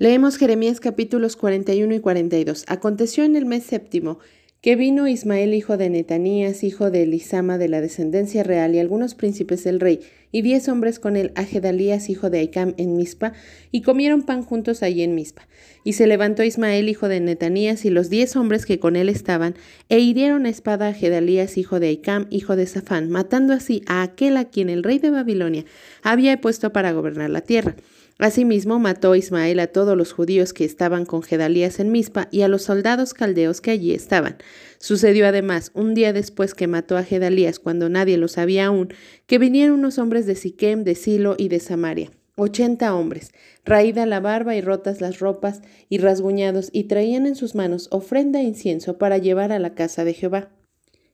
Leemos Jeremías capítulos 41 y 42. Aconteció en el mes séptimo que vino Ismael hijo de Netanías, hijo de Elisama de la descendencia real, y algunos príncipes del rey, y diez hombres con él, a Gedalías hijo de Aicam en Mispa, y comieron pan juntos allí en Mispa. Y se levantó Ismael hijo de Netanías y los diez hombres que con él estaban, e hirieron a espada a Gedalías hijo de Aicam, hijo de Safán, matando así a aquel a quien el rey de Babilonia había puesto para gobernar la tierra. Asimismo, mató Ismael a todos los judíos que estaban con Gedalías en Mispa y a los soldados caldeos que allí estaban. Sucedió además, un día después que mató a Gedalías, cuando nadie lo sabía aún, que vinieron unos hombres de Siquem, de Silo y de Samaria, ochenta hombres, raída la barba y rotas las ropas y rasguñados, y traían en sus manos ofrenda e incienso para llevar a la casa de Jehová.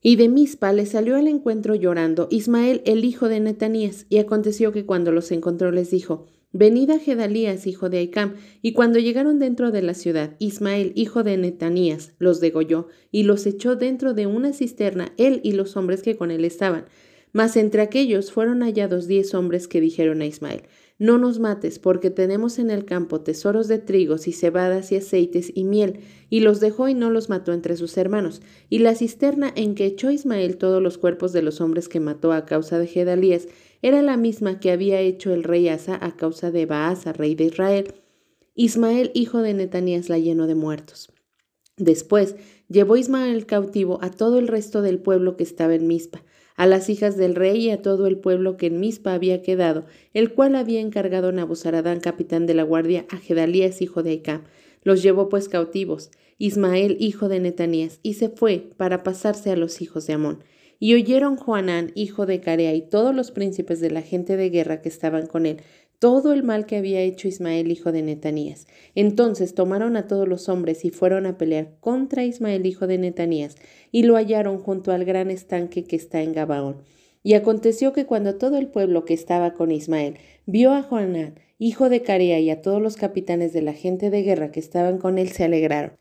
Y de Mispa le salió al encuentro llorando Ismael el hijo de Netanías, y aconteció que cuando los encontró les dijo, Venid a Gedalías, hijo de Aicam, y cuando llegaron dentro de la ciudad, Ismael, hijo de Netanías, los degolló y los echó dentro de una cisterna, él y los hombres que con él estaban. Mas entre aquellos fueron hallados diez hombres que dijeron a Ismael, no nos mates, porque tenemos en el campo tesoros de trigos y cebadas y aceites y miel. Y los dejó y no los mató entre sus hermanos. Y la cisterna en que echó Ismael todos los cuerpos de los hombres que mató a causa de Gedalías era la misma que había hecho el rey Asa a causa de Baasa, rey de Israel. Ismael, hijo de Netanías, la llenó de muertos. Después llevó Ismael cautivo a todo el resto del pueblo que estaba en Mizpa a las hijas del rey y a todo el pueblo que en Mispa había quedado, el cual había encargado Nabuzaradán, capitán de la guardia, a Gedalías, hijo de Aicam. Los llevó pues cautivos, Ismael, hijo de Netanías, y se fue para pasarse a los hijos de Amón. Y oyeron Juanán, hijo de Carea, y todos los príncipes de la gente de guerra que estaban con él, todo el mal que había hecho Ismael, hijo de Netanías. Entonces tomaron a todos los hombres y fueron a pelear contra Ismael, hijo de Netanías, y lo hallaron junto al gran estanque que está en Gabaón. Y aconteció que cuando todo el pueblo que estaba con Ismael vio a Juanán, hijo de Carea, y a todos los capitanes de la gente de guerra que estaban con él, se alegraron.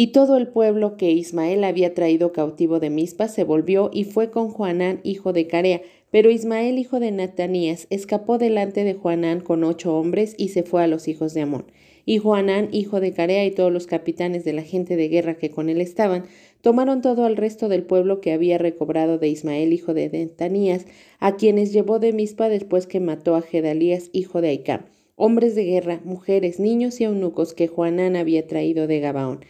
Y todo el pueblo que Ismael había traído cautivo de Mizpa se volvió y fue con Juanán, hijo de Carea, pero Ismael, hijo de Natanías, escapó delante de Juanán con ocho hombres y se fue a los hijos de Amón. Y Juanán, hijo de Carea, y todos los capitanes de la gente de guerra que con él estaban, tomaron todo al resto del pueblo que había recobrado de Ismael, hijo de Netanías, a quienes llevó de Mispa después que mató a Gedalías, hijo de Aicam, hombres de guerra, mujeres, niños y eunucos que Juanán había traído de Gabaón.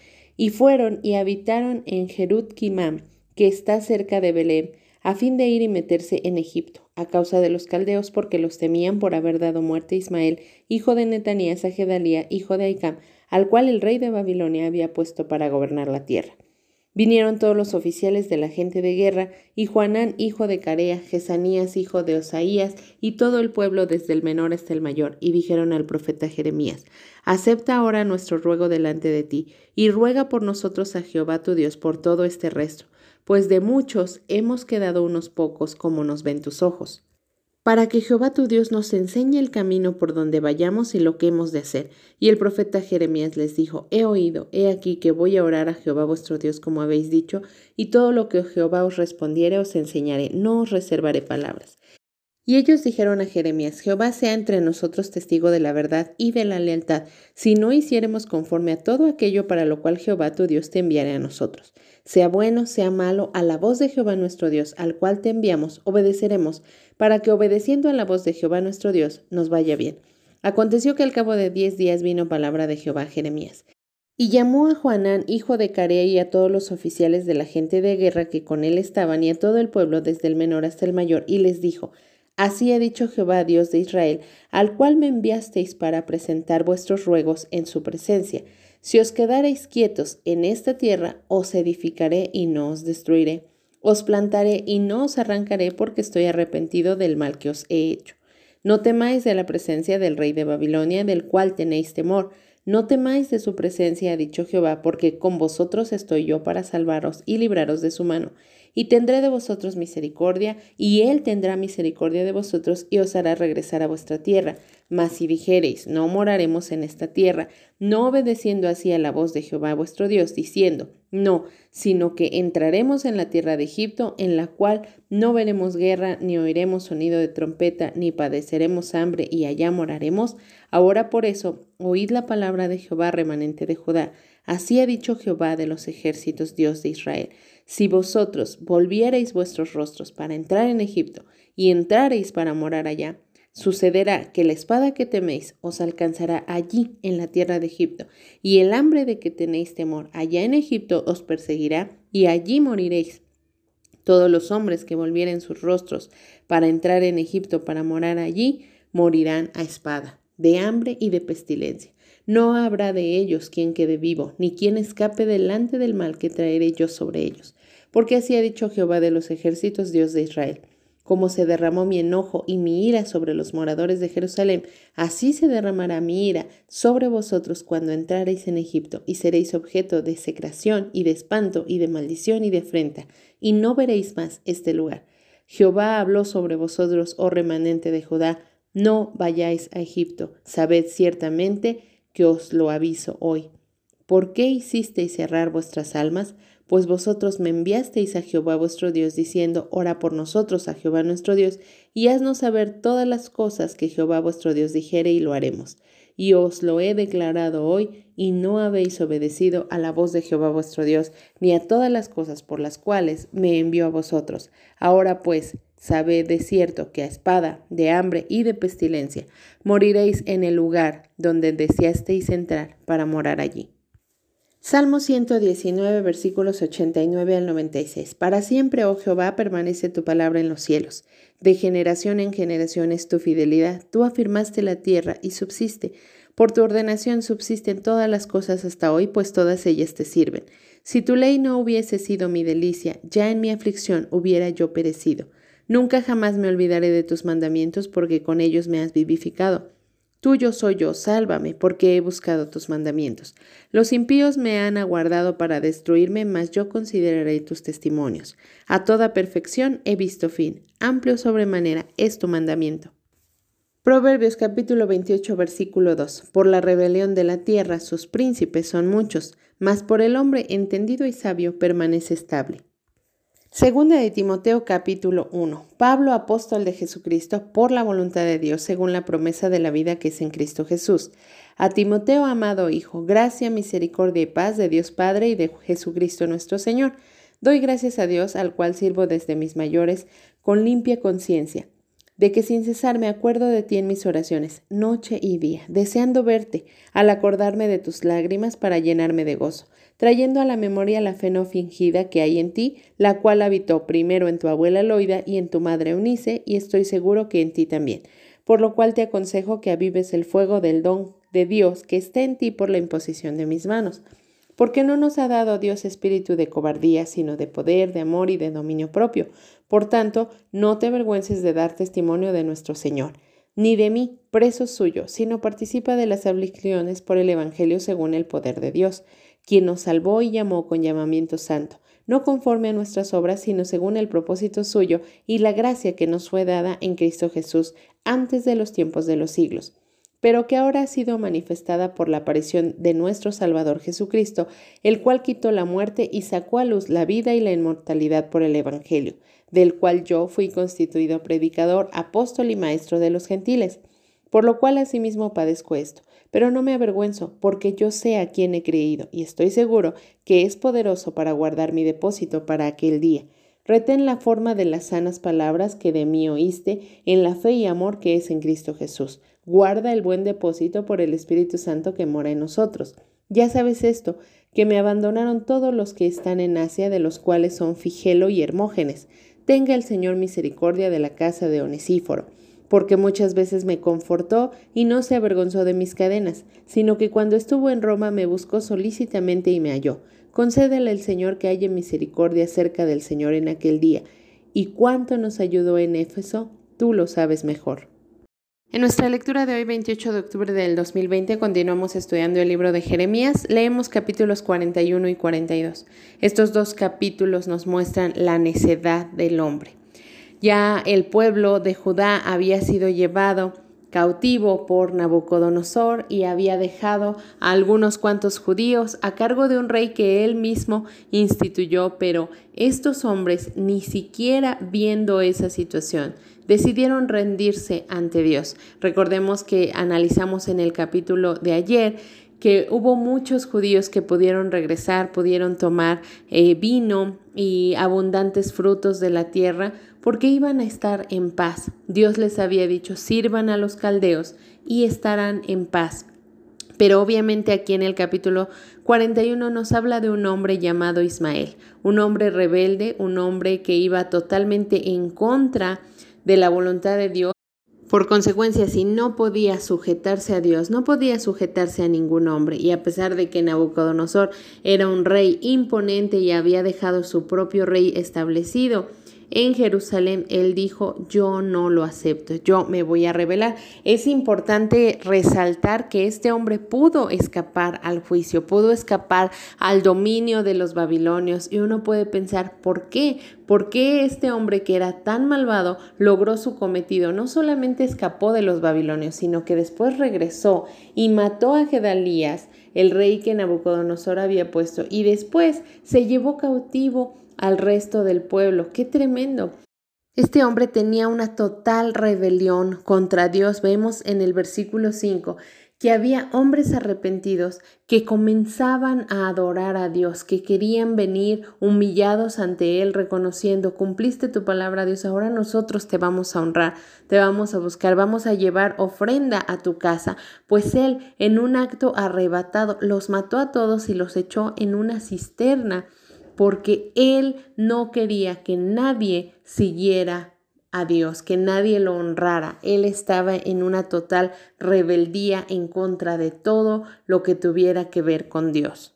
Y fueron y habitaron en Jerut Kimam, que está cerca de Belém, a fin de ir y meterse en Egipto, a causa de los caldeos, porque los temían por haber dado muerte a Ismael, hijo de Netanías a Gedalía, hijo de Aicam, al cual el rey de Babilonia había puesto para gobernar la tierra. Vinieron todos los oficiales de la gente de guerra, y Juanán, hijo de Carea, Jesanías, hijo de Osaías, y todo el pueblo desde el menor hasta el mayor, y dijeron al profeta Jeremías, Acepta ahora nuestro ruego delante de ti, y ruega por nosotros a Jehová tu Dios por todo este resto, pues de muchos hemos quedado unos pocos como nos ven tus ojos, para que Jehová tu Dios nos enseñe el camino por donde vayamos y lo que hemos de hacer. Y el profeta Jeremías les dijo, He oído, he aquí que voy a orar a Jehová vuestro Dios como habéis dicho, y todo lo que Jehová os respondiere os enseñaré, no os reservaré palabras. Y ellos dijeron a Jeremías, Jehová sea entre nosotros testigo de la verdad y de la lealtad, si no hiciéremos conforme a todo aquello para lo cual Jehová tu Dios te enviare a nosotros. Sea bueno, sea malo, a la voz de Jehová nuestro Dios, al cual te enviamos, obedeceremos, para que obedeciendo a la voz de Jehová nuestro Dios nos vaya bien. Aconteció que al cabo de diez días vino palabra de Jehová a Jeremías. Y llamó a Juanán, hijo de Carea, y a todos los oficiales de la gente de guerra que con él estaban, y a todo el pueblo, desde el menor hasta el mayor, y les dijo, Así ha dicho Jehová, Dios de Israel, al cual me enviasteis para presentar vuestros ruegos en su presencia. Si os quedareis quietos en esta tierra, os edificaré y no os destruiré. Os plantaré y no os arrancaré porque estoy arrepentido del mal que os he hecho. No temáis de la presencia del rey de Babilonia, del cual tenéis temor. No temáis de su presencia, ha dicho Jehová, porque con vosotros estoy yo para salvaros y libraros de su mano y tendré de vosotros misericordia, y él tendrá misericordia de vosotros, y os hará regresar a vuestra tierra. Mas si dijereis, no moraremos en esta tierra, no obedeciendo así a la voz de Jehová vuestro Dios, diciendo, No, sino que entraremos en la tierra de Egipto, en la cual no veremos guerra, ni oiremos sonido de trompeta, ni padeceremos hambre, y allá moraremos. Ahora por eso, oíd la palabra de Jehová, remanente de Judá. Así ha dicho Jehová de los ejércitos, Dios de Israel. Si vosotros volviereis vuestros rostros para entrar en Egipto, y entrareis para morar allá, Sucederá que la espada que teméis os alcanzará allí en la tierra de Egipto, y el hambre de que tenéis temor allá en Egipto os perseguirá, y allí moriréis. Todos los hombres que volvieren sus rostros para entrar en Egipto para morar allí, morirán a espada, de hambre y de pestilencia. No habrá de ellos quien quede vivo, ni quien escape delante del mal que traeré yo sobre ellos. Porque así ha dicho Jehová de los ejércitos, Dios de Israel como se derramó mi enojo y mi ira sobre los moradores de Jerusalén, así se derramará mi ira sobre vosotros cuando entrareis en Egipto, y seréis objeto de secración y de espanto y de maldición y de afrenta, y no veréis más este lugar. Jehová habló sobre vosotros, oh remanente de Judá, no vayáis a Egipto, sabed ciertamente que os lo aviso hoy. ¿Por qué hicisteis cerrar vuestras almas? Pues vosotros me enviasteis a Jehová vuestro Dios, diciendo, ora por nosotros a Jehová nuestro Dios, y haznos saber todas las cosas que Jehová vuestro Dios dijere, y lo haremos. Y os lo he declarado hoy, y no habéis obedecido a la voz de Jehová vuestro Dios, ni a todas las cosas por las cuales me envió a vosotros. Ahora pues, sabed de cierto que a espada, de hambre y de pestilencia, moriréis en el lugar donde deseasteis entrar para morar allí. Salmo 119, versículos 89 al 96. Para siempre, oh Jehová, permanece tu palabra en los cielos. De generación en generación es tu fidelidad. Tú afirmaste la tierra y subsiste. Por tu ordenación subsisten todas las cosas hasta hoy, pues todas ellas te sirven. Si tu ley no hubiese sido mi delicia, ya en mi aflicción hubiera yo perecido. Nunca jamás me olvidaré de tus mandamientos, porque con ellos me has vivificado. Tuyo soy yo, sálvame, porque he buscado tus mandamientos. Los impíos me han aguardado para destruirme, mas yo consideraré tus testimonios. A toda perfección he visto fin. Amplio sobremanera es tu mandamiento. Proverbios capítulo 28 versículo 2. Por la rebelión de la tierra sus príncipes son muchos, mas por el hombre entendido y sabio permanece estable. Segunda de Timoteo capítulo 1. Pablo, apóstol de Jesucristo, por la voluntad de Dios, según la promesa de la vida que es en Cristo Jesús. A Timoteo, amado Hijo, gracia, misericordia y paz de Dios Padre y de Jesucristo nuestro Señor. Doy gracias a Dios, al cual sirvo desde mis mayores, con limpia conciencia de que sin cesar me acuerdo de ti en mis oraciones, noche y día, deseando verte, al acordarme de tus lágrimas para llenarme de gozo, trayendo a la memoria la fe no fingida que hay en ti, la cual habitó primero en tu abuela Loida y en tu madre Eunice, y estoy seguro que en ti también. Por lo cual te aconsejo que avives el fuego del don de Dios que esté en ti por la imposición de mis manos porque no nos ha dado Dios espíritu de cobardía, sino de poder, de amor y de dominio propio. Por tanto, no te avergüences de dar testimonio de nuestro Señor, ni de mí, preso suyo, sino participa de las aflicciones por el Evangelio según el poder de Dios, quien nos salvó y llamó con llamamiento santo, no conforme a nuestras obras, sino según el propósito suyo y la gracia que nos fue dada en Cristo Jesús antes de los tiempos de los siglos pero que ahora ha sido manifestada por la aparición de nuestro Salvador Jesucristo, el cual quitó la muerte y sacó a luz la vida y la inmortalidad por el Evangelio, del cual yo fui constituido predicador, apóstol y maestro de los gentiles, por lo cual asimismo padezco esto, pero no me avergüenzo, porque yo sé a quién he creído, y estoy seguro que es poderoso para guardar mi depósito para aquel día. Retén la forma de las sanas palabras que de mí oíste en la fe y amor que es en Cristo Jesús. Guarda el buen depósito por el Espíritu Santo que mora en nosotros. Ya sabes esto, que me abandonaron todos los que están en Asia, de los cuales son Figelo y Hermógenes. Tenga el Señor misericordia de la casa de Onesíforo, porque muchas veces me confortó y no se avergonzó de mis cadenas, sino que cuando estuvo en Roma me buscó solícitamente y me halló. Concédele el Señor que haya misericordia cerca del Señor en aquel día. Y cuánto nos ayudó en Éfeso, tú lo sabes mejor. En nuestra lectura de hoy, 28 de octubre del 2020, continuamos estudiando el libro de Jeremías. Leemos capítulos 41 y 42. Estos dos capítulos nos muestran la necedad del hombre. Ya el pueblo de Judá había sido llevado cautivo por Nabucodonosor y había dejado a algunos cuantos judíos a cargo de un rey que él mismo instituyó, pero estos hombres, ni siquiera viendo esa situación, decidieron rendirse ante Dios. Recordemos que analizamos en el capítulo de ayer que hubo muchos judíos que pudieron regresar, pudieron tomar eh, vino y abundantes frutos de la tierra, porque iban a estar en paz. Dios les había dicho, sirvan a los caldeos y estarán en paz. Pero obviamente aquí en el capítulo 41 nos habla de un hombre llamado Ismael, un hombre rebelde, un hombre que iba totalmente en contra de la voluntad de Dios por consecuencia, si no podía sujetarse a Dios, no podía sujetarse a ningún hombre, y a pesar de que Nabucodonosor era un rey imponente y había dejado su propio rey establecido, en Jerusalén, él dijo, yo no lo acepto, yo me voy a rebelar. Es importante resaltar que este hombre pudo escapar al juicio, pudo escapar al dominio de los babilonios y uno puede pensar, ¿por qué? ¿Por qué este hombre que era tan malvado logró su cometido? No solamente escapó de los babilonios, sino que después regresó y mató a Gedalías, el rey que Nabucodonosor había puesto, y después se llevó cautivo al resto del pueblo. ¡Qué tremendo! Este hombre tenía una total rebelión contra Dios. Vemos en el versículo 5 que había hombres arrepentidos que comenzaban a adorar a Dios, que querían venir humillados ante Él, reconociendo, cumpliste tu palabra, Dios, ahora nosotros te vamos a honrar, te vamos a buscar, vamos a llevar ofrenda a tu casa, pues Él en un acto arrebatado los mató a todos y los echó en una cisterna porque él no quería que nadie siguiera a Dios, que nadie lo honrara. Él estaba en una total rebeldía en contra de todo lo que tuviera que ver con Dios.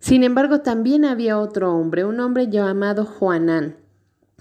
Sin embargo, también había otro hombre, un hombre llamado Juanán,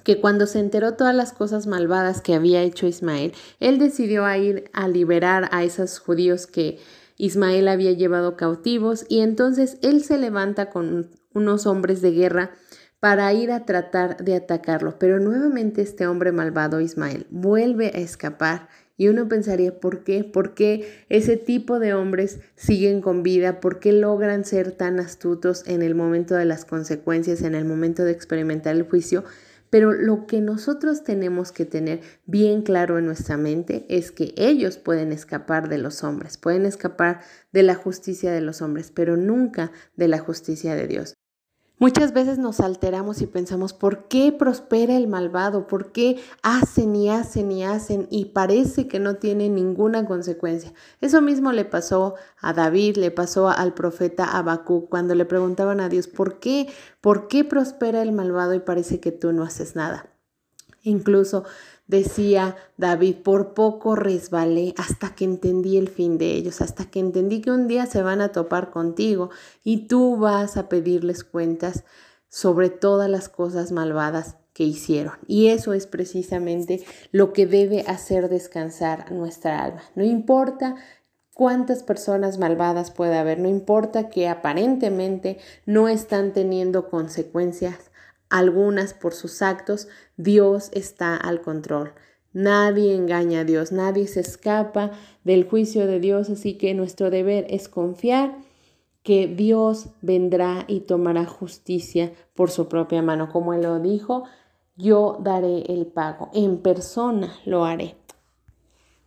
que cuando se enteró todas las cosas malvadas que había hecho Ismael, él decidió ir a liberar a esos judíos que Ismael había llevado cautivos y entonces él se levanta con unos hombres de guerra para ir a tratar de atacarlo. Pero nuevamente este hombre malvado, Ismael, vuelve a escapar y uno pensaría, ¿por qué? ¿Por qué ese tipo de hombres siguen con vida? ¿Por qué logran ser tan astutos en el momento de las consecuencias, en el momento de experimentar el juicio? Pero lo que nosotros tenemos que tener bien claro en nuestra mente es que ellos pueden escapar de los hombres, pueden escapar de la justicia de los hombres, pero nunca de la justicia de Dios. Muchas veces nos alteramos y pensamos, ¿por qué prospera el malvado? ¿Por qué hacen y hacen y hacen y parece que no tiene ninguna consecuencia? Eso mismo le pasó a David, le pasó al profeta Habacuc cuando le preguntaban a Dios, ¿por qué? ¿Por qué prospera el malvado y parece que tú no haces nada? Incluso Decía David, por poco resbalé hasta que entendí el fin de ellos, hasta que entendí que un día se van a topar contigo y tú vas a pedirles cuentas sobre todas las cosas malvadas que hicieron. Y eso es precisamente lo que debe hacer descansar nuestra alma. No importa cuántas personas malvadas pueda haber, no importa que aparentemente no están teniendo consecuencias algunas por sus actos, Dios está al control. Nadie engaña a Dios, nadie se escapa del juicio de Dios, así que nuestro deber es confiar que Dios vendrá y tomará justicia por su propia mano. Como Él lo dijo, yo daré el pago, en persona lo haré.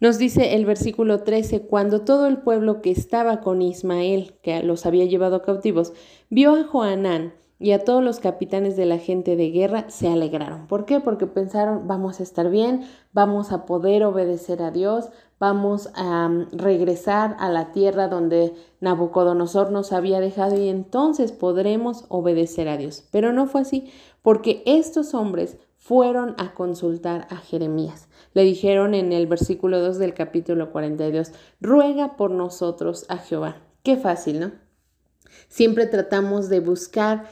Nos dice el versículo 13, cuando todo el pueblo que estaba con Ismael, que los había llevado cautivos, vio a Joanán, y a todos los capitanes de la gente de guerra se alegraron. ¿Por qué? Porque pensaron, vamos a estar bien, vamos a poder obedecer a Dios, vamos a mm, regresar a la tierra donde Nabucodonosor nos había dejado y entonces podremos obedecer a Dios. Pero no fue así, porque estos hombres fueron a consultar a Jeremías. Le dijeron en el versículo 2 del capítulo 42, ruega por nosotros a Jehová. Qué fácil, ¿no? Siempre tratamos de buscar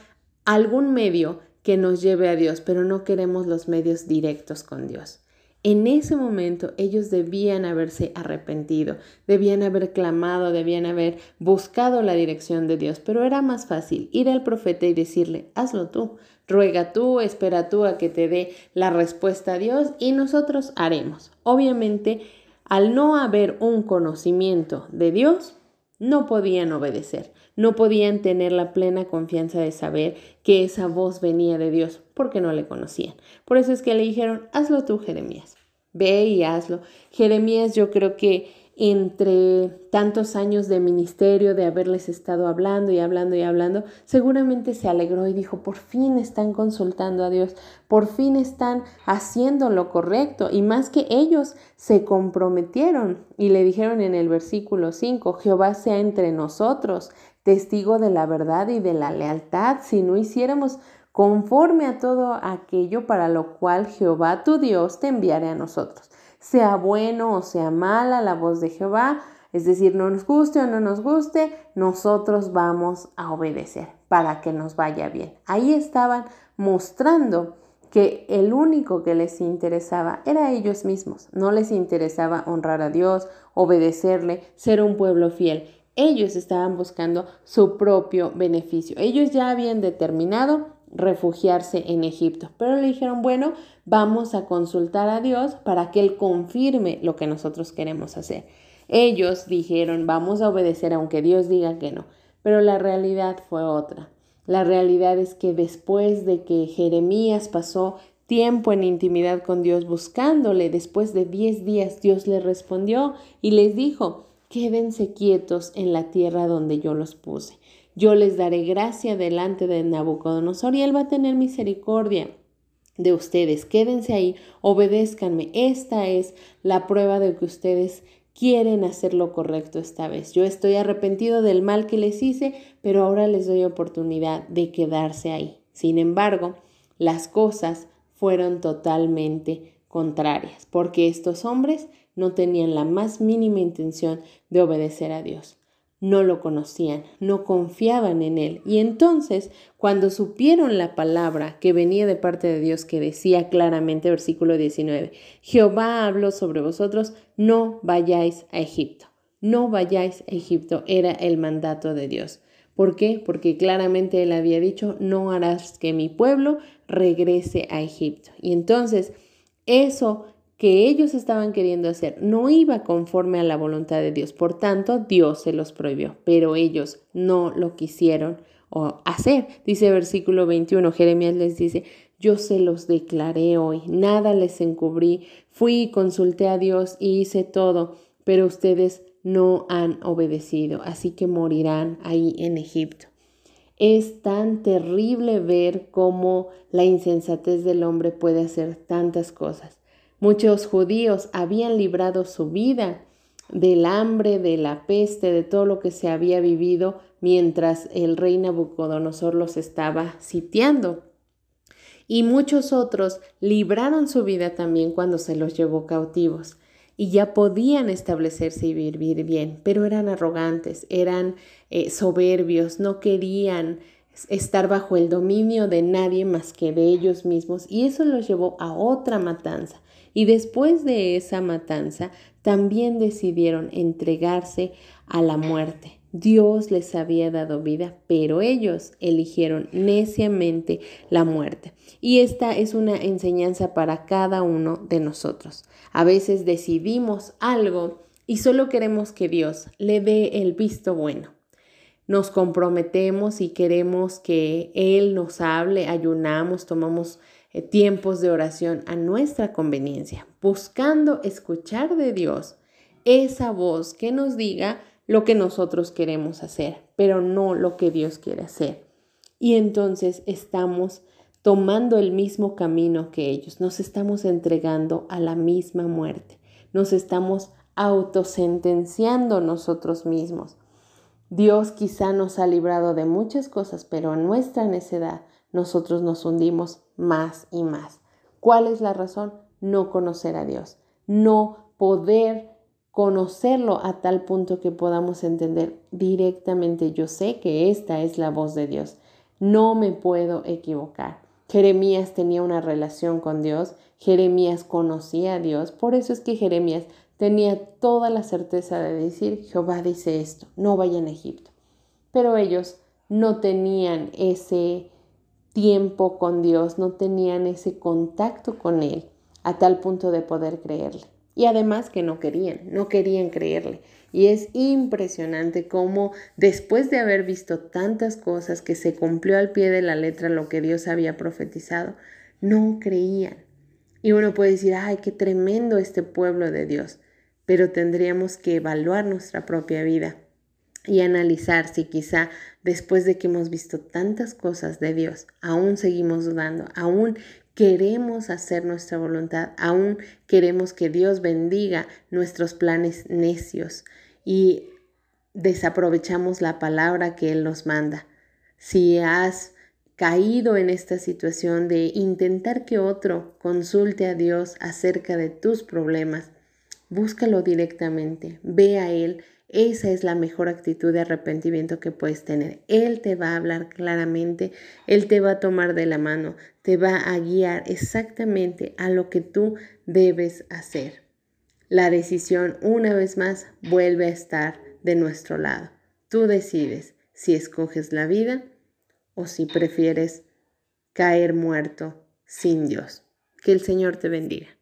algún medio que nos lleve a Dios, pero no queremos los medios directos con Dios. En ese momento ellos debían haberse arrepentido, debían haber clamado, debían haber buscado la dirección de Dios, pero era más fácil ir al profeta y decirle, hazlo tú, ruega tú, espera tú a que te dé la respuesta a Dios y nosotros haremos. Obviamente al no haber un conocimiento de Dios, no podían obedecer, no podían tener la plena confianza de saber que esa voz venía de Dios porque no le conocían. Por eso es que le dijeron, hazlo tú, Jeremías, ve y hazlo. Jeremías yo creo que entre tantos años de ministerio, de haberles estado hablando y hablando y hablando, seguramente se alegró y dijo, por fin están consultando a Dios, por fin están haciendo lo correcto. Y más que ellos se comprometieron y le dijeron en el versículo 5, Jehová sea entre nosotros, testigo de la verdad y de la lealtad, si no hiciéramos conforme a todo aquello para lo cual Jehová tu Dios te enviare a nosotros sea bueno o sea mala la voz de Jehová, es decir, no nos guste o no nos guste, nosotros vamos a obedecer para que nos vaya bien. Ahí estaban mostrando que el único que les interesaba era ellos mismos. No les interesaba honrar a Dios, obedecerle, ser un pueblo fiel. Ellos estaban buscando su propio beneficio. Ellos ya habían determinado refugiarse en Egipto. Pero le dijeron, bueno, vamos a consultar a Dios para que Él confirme lo que nosotros queremos hacer. Ellos dijeron, vamos a obedecer aunque Dios diga que no. Pero la realidad fue otra. La realidad es que después de que Jeremías pasó tiempo en intimidad con Dios buscándole, después de diez días Dios le respondió y les dijo, quédense quietos en la tierra donde yo los puse. Yo les daré gracia delante de Nabucodonosor y él va a tener misericordia de ustedes. Quédense ahí, obedézcanme. Esta es la prueba de que ustedes quieren hacer lo correcto esta vez. Yo estoy arrepentido del mal que les hice, pero ahora les doy oportunidad de quedarse ahí. Sin embargo, las cosas fueron totalmente contrarias, porque estos hombres no tenían la más mínima intención de obedecer a Dios no lo conocían, no confiaban en él. Y entonces, cuando supieron la palabra que venía de parte de Dios, que decía claramente, versículo 19, Jehová habló sobre vosotros, no vayáis a Egipto. No vayáis a Egipto, era el mandato de Dios. ¿Por qué? Porque claramente él había dicho, no harás que mi pueblo regrese a Egipto. Y entonces, eso que ellos estaban queriendo hacer no iba conforme a la voluntad de Dios. Por tanto, Dios se los prohibió, pero ellos no lo quisieron hacer. Dice versículo 21, Jeremías les dice, yo se los declaré hoy, nada les encubrí, fui consulté a Dios y hice todo, pero ustedes no han obedecido, así que morirán ahí en Egipto. Es tan terrible ver cómo la insensatez del hombre puede hacer tantas cosas. Muchos judíos habían librado su vida del hambre, de la peste, de todo lo que se había vivido mientras el rey Nabucodonosor los estaba sitiando. Y muchos otros libraron su vida también cuando se los llevó cautivos y ya podían establecerse y vivir bien, pero eran arrogantes, eran eh, soberbios, no querían estar bajo el dominio de nadie más que de ellos mismos y eso los llevó a otra matanza. Y después de esa matanza, también decidieron entregarse a la muerte. Dios les había dado vida, pero ellos eligieron neciamente la muerte. Y esta es una enseñanza para cada uno de nosotros. A veces decidimos algo y solo queremos que Dios le dé el visto bueno. Nos comprometemos y queremos que Él nos hable, ayunamos, tomamos tiempos de oración a nuestra conveniencia, buscando escuchar de Dios esa voz que nos diga lo que nosotros queremos hacer, pero no lo que Dios quiere hacer. Y entonces estamos tomando el mismo camino que ellos, nos estamos entregando a la misma muerte, nos estamos autosentenciando nosotros mismos. Dios quizá nos ha librado de muchas cosas, pero a nuestra necedad nosotros nos hundimos más y más. ¿Cuál es la razón? No conocer a Dios, no poder conocerlo a tal punto que podamos entender directamente, yo sé que esta es la voz de Dios, no me puedo equivocar. Jeremías tenía una relación con Dios, Jeremías conocía a Dios, por eso es que Jeremías tenía toda la certeza de decir, Jehová dice esto, no vayan a Egipto. Pero ellos no tenían ese tiempo con Dios, no tenían ese contacto con Él a tal punto de poder creerle. Y además que no querían, no querían creerle. Y es impresionante cómo después de haber visto tantas cosas que se cumplió al pie de la letra lo que Dios había profetizado, no creían. Y uno puede decir, ay, qué tremendo este pueblo de Dios, pero tendríamos que evaluar nuestra propia vida y analizar si quizá después de que hemos visto tantas cosas de Dios, aún seguimos dudando, aún queremos hacer nuestra voluntad, aún queremos que Dios bendiga nuestros planes necios y desaprovechamos la palabra que Él nos manda. Si has caído en esta situación de intentar que otro consulte a Dios acerca de tus problemas, búscalo directamente, ve a Él. Esa es la mejor actitud de arrepentimiento que puedes tener. Él te va a hablar claramente, Él te va a tomar de la mano, te va a guiar exactamente a lo que tú debes hacer. La decisión, una vez más, vuelve a estar de nuestro lado. Tú decides si escoges la vida o si prefieres caer muerto sin Dios. Que el Señor te bendiga.